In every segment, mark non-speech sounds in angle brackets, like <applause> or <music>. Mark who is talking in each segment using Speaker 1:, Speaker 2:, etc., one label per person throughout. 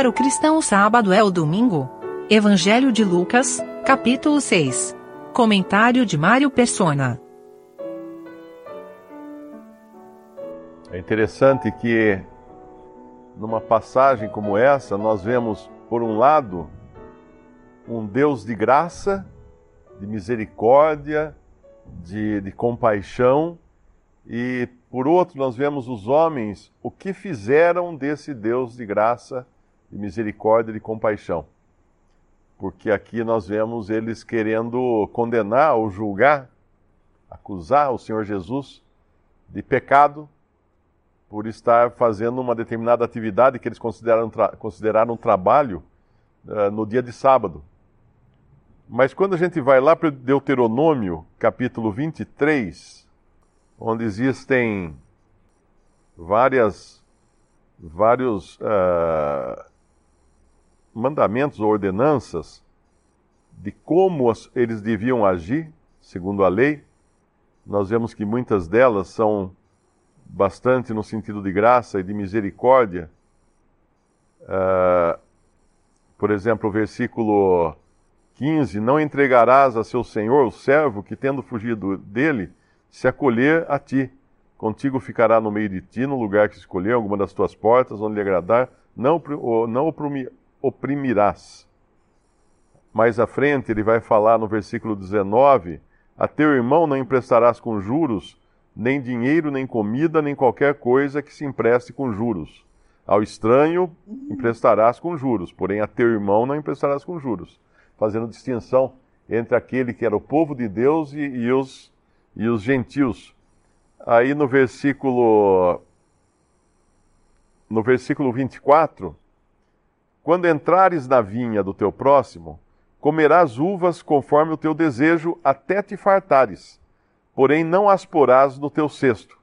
Speaker 1: para o cristão o sábado é o domingo. Evangelho de Lucas, capítulo 6. Comentário de Mário Persona.
Speaker 2: É interessante que numa passagem como essa nós vemos, por um lado, um Deus de graça, de misericórdia, de, de compaixão, e por outro, nós vemos os homens o que fizeram desse Deus de graça, de misericórdia e de compaixão. Porque aqui nós vemos eles querendo condenar ou julgar, acusar o Senhor Jesus de pecado por estar fazendo uma determinada atividade que eles consideraram, tra consideraram um trabalho uh, no dia de sábado. Mas quando a gente vai lá para Deuteronômio, capítulo 23, onde existem várias, vários uh, mandamentos ou ordenanças de como eles deviam agir, segundo a lei, nós vemos que muitas delas são bastante no sentido de graça e de misericórdia. Uh, por exemplo, o versículo 15: Não entregarás a seu senhor o servo que, tendo fugido dele, se acolher a ti. Contigo ficará no meio de ti, no lugar que escolher, alguma das tuas portas, onde lhe agradar, não, não oprimirás. Mais à frente, ele vai falar no versículo 19: A teu irmão não emprestarás com juros, nem dinheiro, nem comida, nem qualquer coisa que se empreste com juros. Ao estranho emprestarás com juros, porém a teu irmão não emprestarás com juros fazendo distinção entre aquele que era o povo de Deus e, e os, e os gentios. Aí no versículo no versículo 24, quando entrares na vinha do teu próximo, comerás uvas conforme o teu desejo até te fartares, porém não as porás no teu cesto.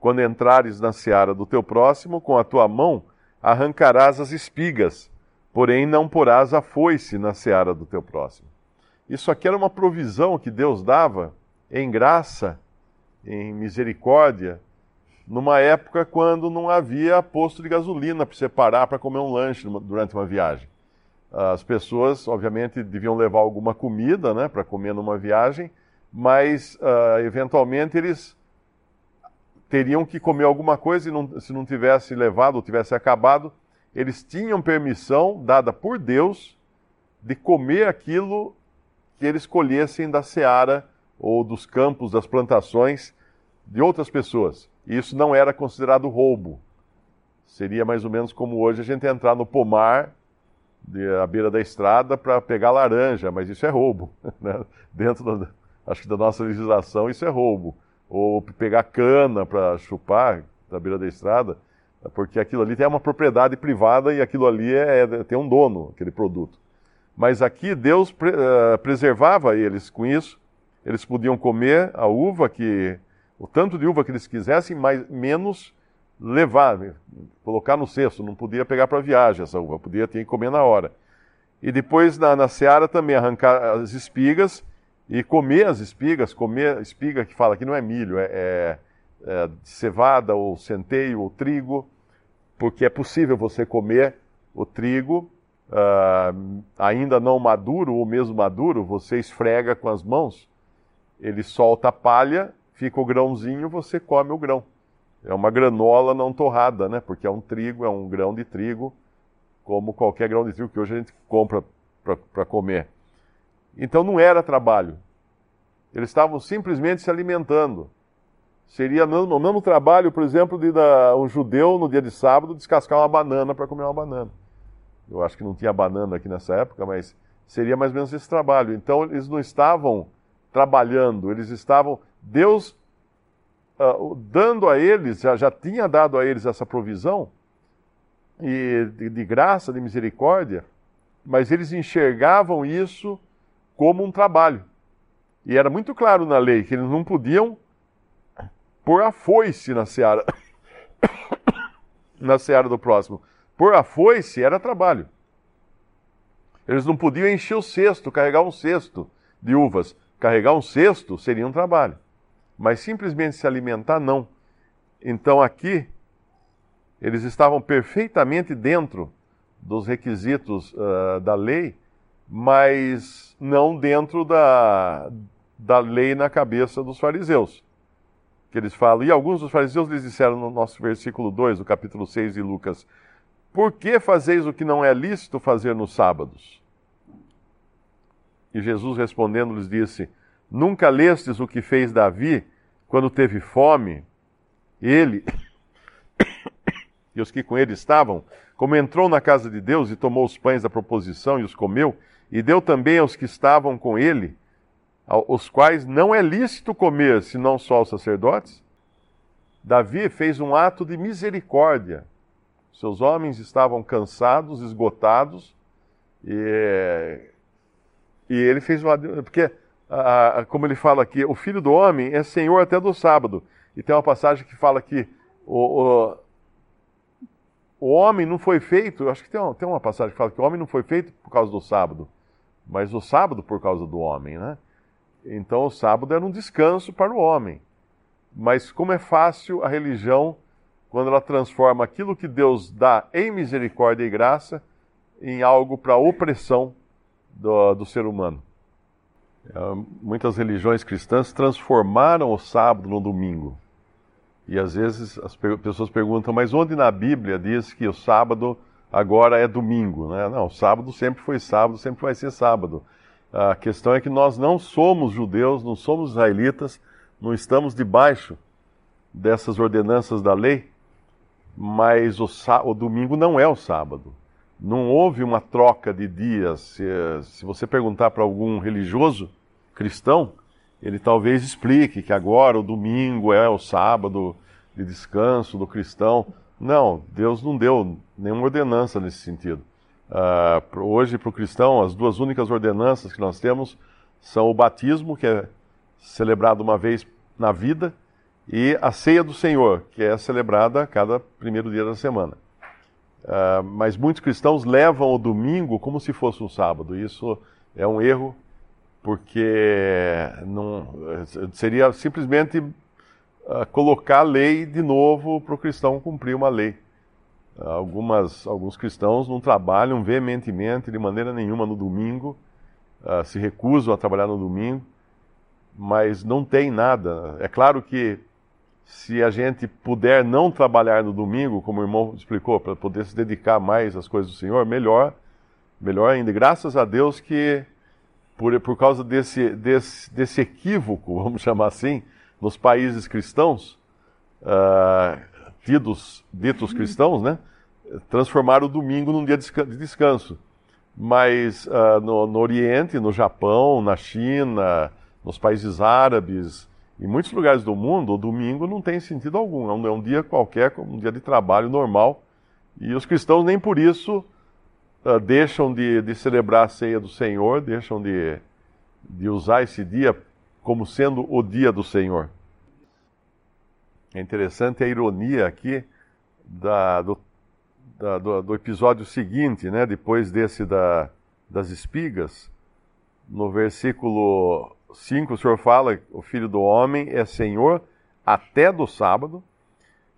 Speaker 2: Quando entrares na seara do teu próximo, com a tua mão arrancarás as espigas, porém não porás a foice na seara do teu próximo. Isso aqui era uma provisão que Deus dava em graça, em misericórdia, numa época quando não havia posto de gasolina para você parar para comer um lanche durante uma viagem. As pessoas, obviamente, deviam levar alguma comida né, para comer numa viagem, mas uh, eventualmente eles teriam que comer alguma coisa e não, se não tivesse levado ou tivesse acabado, eles tinham permissão dada por Deus de comer aquilo que eles colhessem da seara ou dos campos, das plantações de outras pessoas. Isso não era considerado roubo. Seria mais ou menos como hoje a gente entrar no pomar à beira da estrada para pegar laranja, mas isso é roubo. <laughs> Né? Dentro da, acho que da nossa legislação isso é roubo. Ou pegar cana para chupar da beira da estrada, porque aquilo ali tem uma propriedade privada e aquilo ali é, é tem um dono, aquele produto. Mas aqui Deus pre, uh, preservava eles com isso. Eles podiam comer a uva que o tanto de uva que eles quisessem, mas menos levar, colocar no cesto. Não podia pegar para viagem essa uva, podia ter que comer na hora. E depois na, na seara também arrancar as espigas e comer as espigas, comer espiga que fala que não é milho, é, é, é cevada ou centeio ou trigo porque é possível você comer o trigo uh, ainda não maduro ou mesmo maduro, você esfrega com as mãos, ele solta a palha, fica o grãozinho, você come o grão. É uma granola não torrada, né? Porque é um trigo, é um grão de trigo, como qualquer grão de trigo que hoje a gente compra para comer. Então não era trabalho. Eles estavam simplesmente se alimentando. Seria o mesmo trabalho, por exemplo, de um judeu no dia de sábado descascar uma banana para comer uma banana. Eu acho que não tinha banana aqui nessa época, mas seria mais ou menos esse trabalho. Então eles não estavam trabalhando, eles estavam. Deus uh, dando a eles, já, já tinha dado a eles essa provisão, e de, de graça, de misericórdia, mas eles enxergavam isso como um trabalho. E era muito claro na lei que eles não podiam por a foice na seara, <coughs> na seara do próximo. Por a foice era trabalho. Eles não podiam encher o cesto, carregar um cesto de uvas. Carregar um cesto seria um trabalho. Mas simplesmente se alimentar, não. Então aqui, eles estavam perfeitamente dentro dos requisitos uh, da lei, mas não dentro da, da lei na cabeça dos fariseus. Que eles falam, e alguns dos fariseus lhes disseram no nosso versículo 2 do capítulo 6 de Lucas: Por que fazeis o que não é lícito fazer nos sábados? E Jesus respondendo lhes disse: Nunca lestes o que fez Davi quando teve fome? Ele <coughs> e os que com ele estavam, como entrou na casa de Deus e tomou os pães da proposição e os comeu, e deu também aos que estavam com ele, os quais não é lícito comer, senão só aos sacerdotes? Davi fez um ato de misericórdia. Seus homens estavam cansados, esgotados, e, e ele fez um porque como ele fala aqui, o filho do homem é senhor até do sábado. E tem uma passagem que fala que o, o, o homem não foi feito, acho que tem uma, tem uma passagem que fala que o homem não foi feito por causa do sábado, mas o sábado por causa do homem, né? Então o sábado era um descanso para o homem. Mas como é fácil a religião quando ela transforma aquilo que Deus dá em misericórdia e graça em algo para opressão do, do ser humano. É, muitas religiões cristãs transformaram o sábado no domingo. E às vezes as pessoas perguntam, mas onde na Bíblia diz que o sábado agora é domingo? Né? Não, sábado sempre foi sábado, sempre vai ser sábado. A questão é que nós não somos judeus, não somos israelitas, não estamos debaixo dessas ordenanças da lei, mas o, o domingo não é o sábado. Não houve uma troca de dias. Se, se você perguntar para algum religioso cristão, ele talvez explique que agora o domingo é o sábado de descanso do cristão. Não, Deus não deu nenhuma ordenança nesse sentido. Uh, hoje, para o cristão, as duas únicas ordenanças que nós temos são o batismo, que é celebrado uma vez na vida, e a ceia do Senhor, que é celebrada a cada primeiro dia da semana. Uh, mas muitos cristãos levam o domingo como se fosse um sábado. Isso é um erro porque não, seria simplesmente uh, colocar a lei de novo para o cristão cumprir uma lei. Uh, algumas, alguns cristãos não trabalham veementemente, de maneira nenhuma, no domingo, uh, se recusam a trabalhar no domingo, mas não tem nada. É claro que se a gente puder não trabalhar no domingo, como o irmão explicou, para poder se dedicar mais às coisas do Senhor, melhor, melhor ainda. Graças a Deus que por, por causa desse, desse, desse equívoco, <laughs> vamos chamar assim, nos países cristãos, uh, tidos, ditos cristãos, né? Transformaram o domingo num dia de descanso. Mas uh, no, no, Oriente, no Japão, na China, nos países árabes, em muitos lugares do mundo, o domingo não tem sentido algum. É um, é um dia qualquer, um dia de trabalho normal. E os cristãos nem por isso uh, deixam de, de, celebrar a ceia do Senhor, deixam de, de usar esse dia como sendo o dia do Senhor. É interessante a ironia aqui da, do, da, do, do, episódio seguinte, né, depois desse da, das espigas. No versículo 5, o Senhor fala: o filho do homem é senhor até do sábado.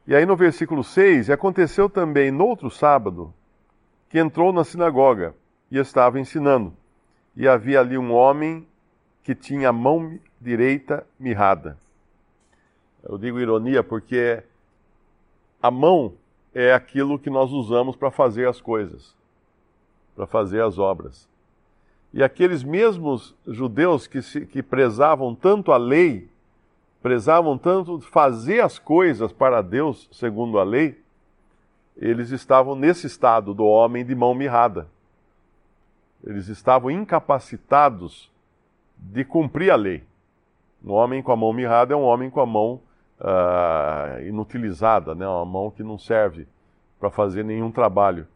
Speaker 2: E aí no versículo 6, aconteceu também no outro sábado que entrou na sinagoga e estava ensinando. E havia ali um homem que tinha a mão direita mirrada. Eu digo ironia porque a mão é aquilo que nós usamos para fazer as coisas, para fazer as obras. E aqueles mesmos judeus que, se, que prezavam tanto a lei, prezavam tanto fazer as coisas para Deus segundo a lei, eles estavam nesse estado do homem de mão mirrada. Eles estavam incapacitados de cumprir a lei. Um homem com a mão mirrada é um homem com a mão uh, inutilizada, né? uma mão que não serve para fazer nenhum trabalho.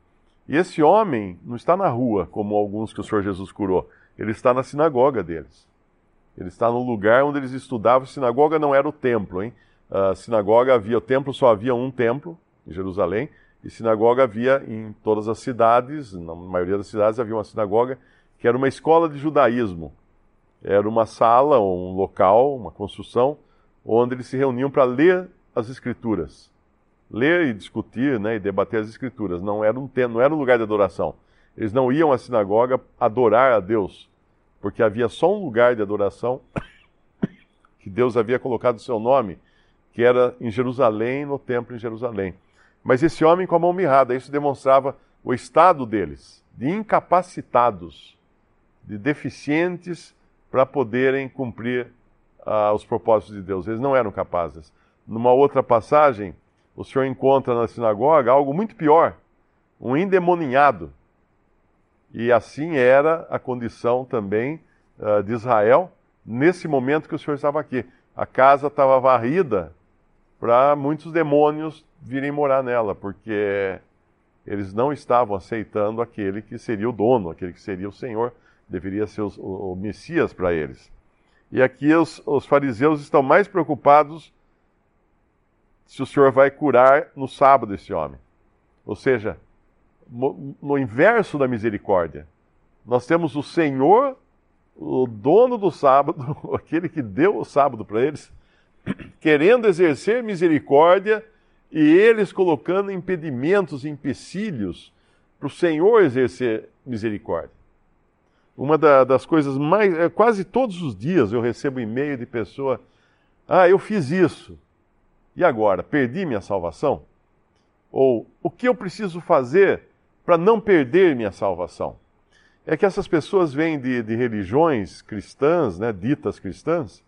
Speaker 2: E esse homem não está na rua, como alguns que o Senhor Jesus curou. Ele está na sinagoga deles. Ele está no lugar onde eles estudavam. Sinagoga não era o templo, hein? A sinagoga havia, o templo só havia um templo em Jerusalém, e sinagoga havia em todas as cidades, na maioria das cidades havia uma sinagoga que era uma escola de judaísmo. Era uma sala, um local, uma construção, onde eles se reuniam para ler as escrituras. Ler e discutir né, e debater as Escrituras. Não era, um, não era um lugar de adoração. Eles não iam à sinagoga adorar a Deus, porque havia só um lugar de adoração <coughs> que Deus havia colocado o seu nome, que era em Jerusalém, no templo em Jerusalém. Mas esse homem com a mão mirrada, isso demonstrava o estado deles, de incapacitados, de deficientes para poderem cumprir uh, os propósitos de Deus. Eles não eram capazes. Numa outra passagem, o Senhor encontra na sinagoga algo muito pior: um endemoninhado. E assim era a condição também uh, de Israel nesse momento que o Senhor estava aqui. A casa estava varrida para muitos demônios virem morar nela, porque eles não estavam aceitando aquele que seria o dono, aquele que seria o Senhor, deveria ser o, o Messias para eles. E aqui os, os fariseus estão mais preocupados se o Senhor vai curar no sábado esse homem. Ou seja, no inverso da misericórdia, nós temos o Senhor, o dono do sábado, <laughs> aquele que deu o sábado para eles, <clears throat> querendo exercer misericórdia e eles colocando impedimentos, empecilhos para o Senhor exercer misericórdia. Uma da, das coisas mais. É, quase todos os dias eu recebo e-mail de pessoa. Ah, eu fiz isso. E agora? Perdi minha salvação? Ou o que eu preciso fazer para não perder minha salvação? É que essas pessoas vêm de, de religiões cristãs, né, ditas cristãs,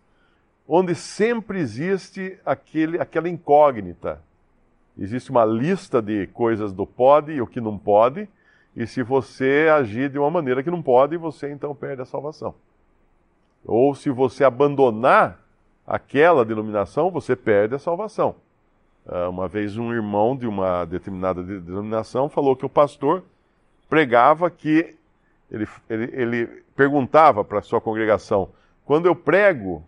Speaker 2: onde sempre existe aquele, aquela incógnita Existe uma lista de coisas do pode e o que não pode, e se você agir de uma maneira que não pode, você então perde a salvação. Ou se você abandonar aquela denominação, você perde a salvação. Ah, uma vez um irmão de uma determinada denominação falou que o pastor pregava que ele, ele, ele perguntava para sua congregação: quando eu prego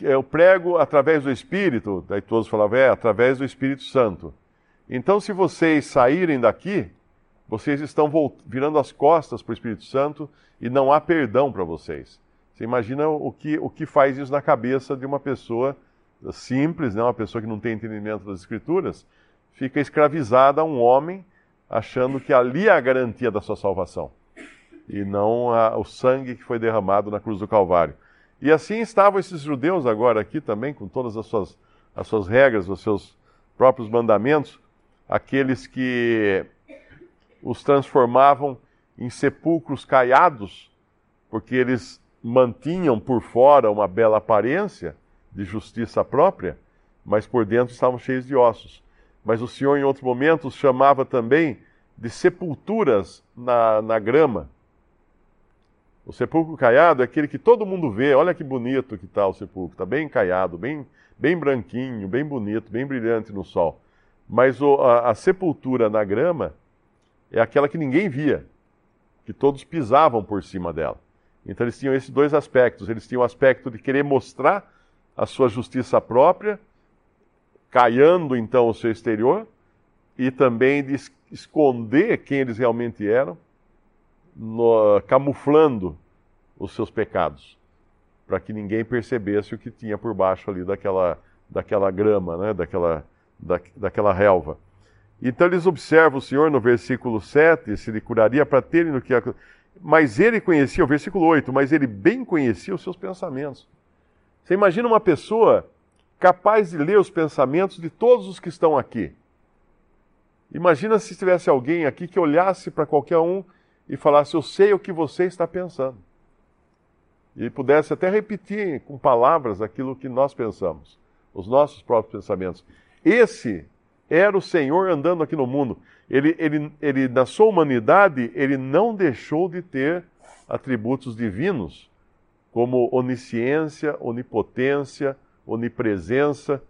Speaker 2: eu prego através do Espírito, daí todos falavam, é, através do Espírito Santo. Então, se vocês saírem daqui, vocês estão virando as costas para o Espírito Santo e não há perdão para vocês. Você imagina o que, o que faz isso na cabeça de uma pessoa simples, né? uma pessoa que não tem entendimento das Escrituras, fica escravizada a um homem achando que ali é a garantia da sua salvação e não a, o sangue que foi derramado na cruz do Calvário. E assim estavam esses judeus agora aqui também, com todas as suas, as suas regras, os seus próprios mandamentos, aqueles que os transformavam em sepulcros caiados, porque eles mantinham por fora uma bela aparência de justiça própria, mas por dentro estavam cheios de ossos. Mas o Senhor, em outro momento, os chamava também de sepulturas na, na grama o sepulcro caiado é aquele que todo mundo vê, olha que bonito que está o sepulcro, está bem caiado, bem, bem branquinho, bem bonito, bem brilhante no sol. Mas o, a, a sepultura na grama é aquela que ninguém via, que todos pisavam por cima dela. Então eles tinham esses dois aspectos. Eles tinham o aspecto de querer mostrar a sua justiça própria, caiando então o seu exterior, e também de esconder quem eles realmente eram no, camuflando os seus pecados, para que ninguém percebesse o que tinha por baixo ali daquela, daquela grama, né, daquela, da, daquela relva. Então eles observam o Senhor no versículo 7, se ele curaria para terem no que. Mas ele conhecia, o versículo 8, mas ele bem conhecia os seus pensamentos. Você imagina uma pessoa capaz de ler os pensamentos de todos os que estão aqui. Imagina se tivesse alguém aqui que olhasse para qualquer um e falasse: Eu sei o que você está pensando. E pudesse até repetir com palavras aquilo que nós pensamos, os nossos próprios pensamentos. Esse era o Senhor andando aqui no mundo. Ele, ele, ele, na sua humanidade, ele não deixou de ter atributos divinos, como onisciência, onipotência, onipresença.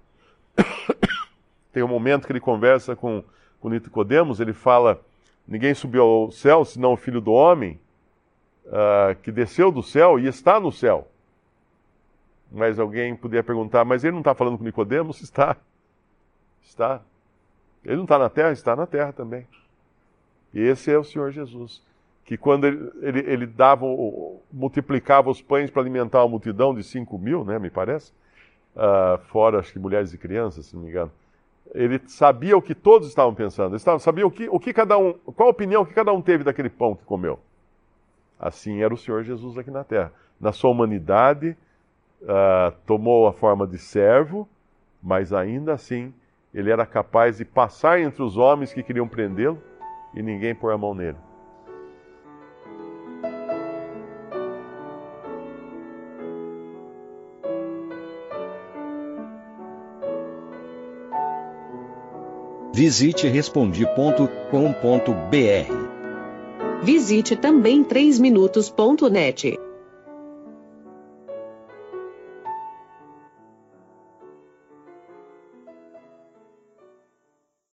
Speaker 2: <coughs> Tem um momento que ele conversa com, com Nicodemos, ele fala Ninguém subiu ao céu senão o Filho do Homem, uh, que desceu do céu e está no céu. Mas alguém poderia perguntar, mas ele não está falando com Nicodemos? <laughs> Está. Está. Ele não está na terra? Está na terra também. E esse é o Senhor Jesus. Que quando ele, ele, ele dava, multiplicava os pães para alimentar uma multidão de 5 mil, né, me parece, uh, fora acho que mulheres e crianças, se não me engano. ele sabia o que todos estavam pensando, ele sabia o que, o que cada um, qual a opinião que cada um teve daquele pão que comeu. Assim era o Senhor Jesus aqui na terra. Na sua humanidade, uh, tomou a forma de servo, mas ainda assim ele era capaz de passar entre os homens que queriam prendê-lo e ninguém pôr a mão nele.
Speaker 3: Visite respondi.com.br.
Speaker 4: Visite também 3minutos.net.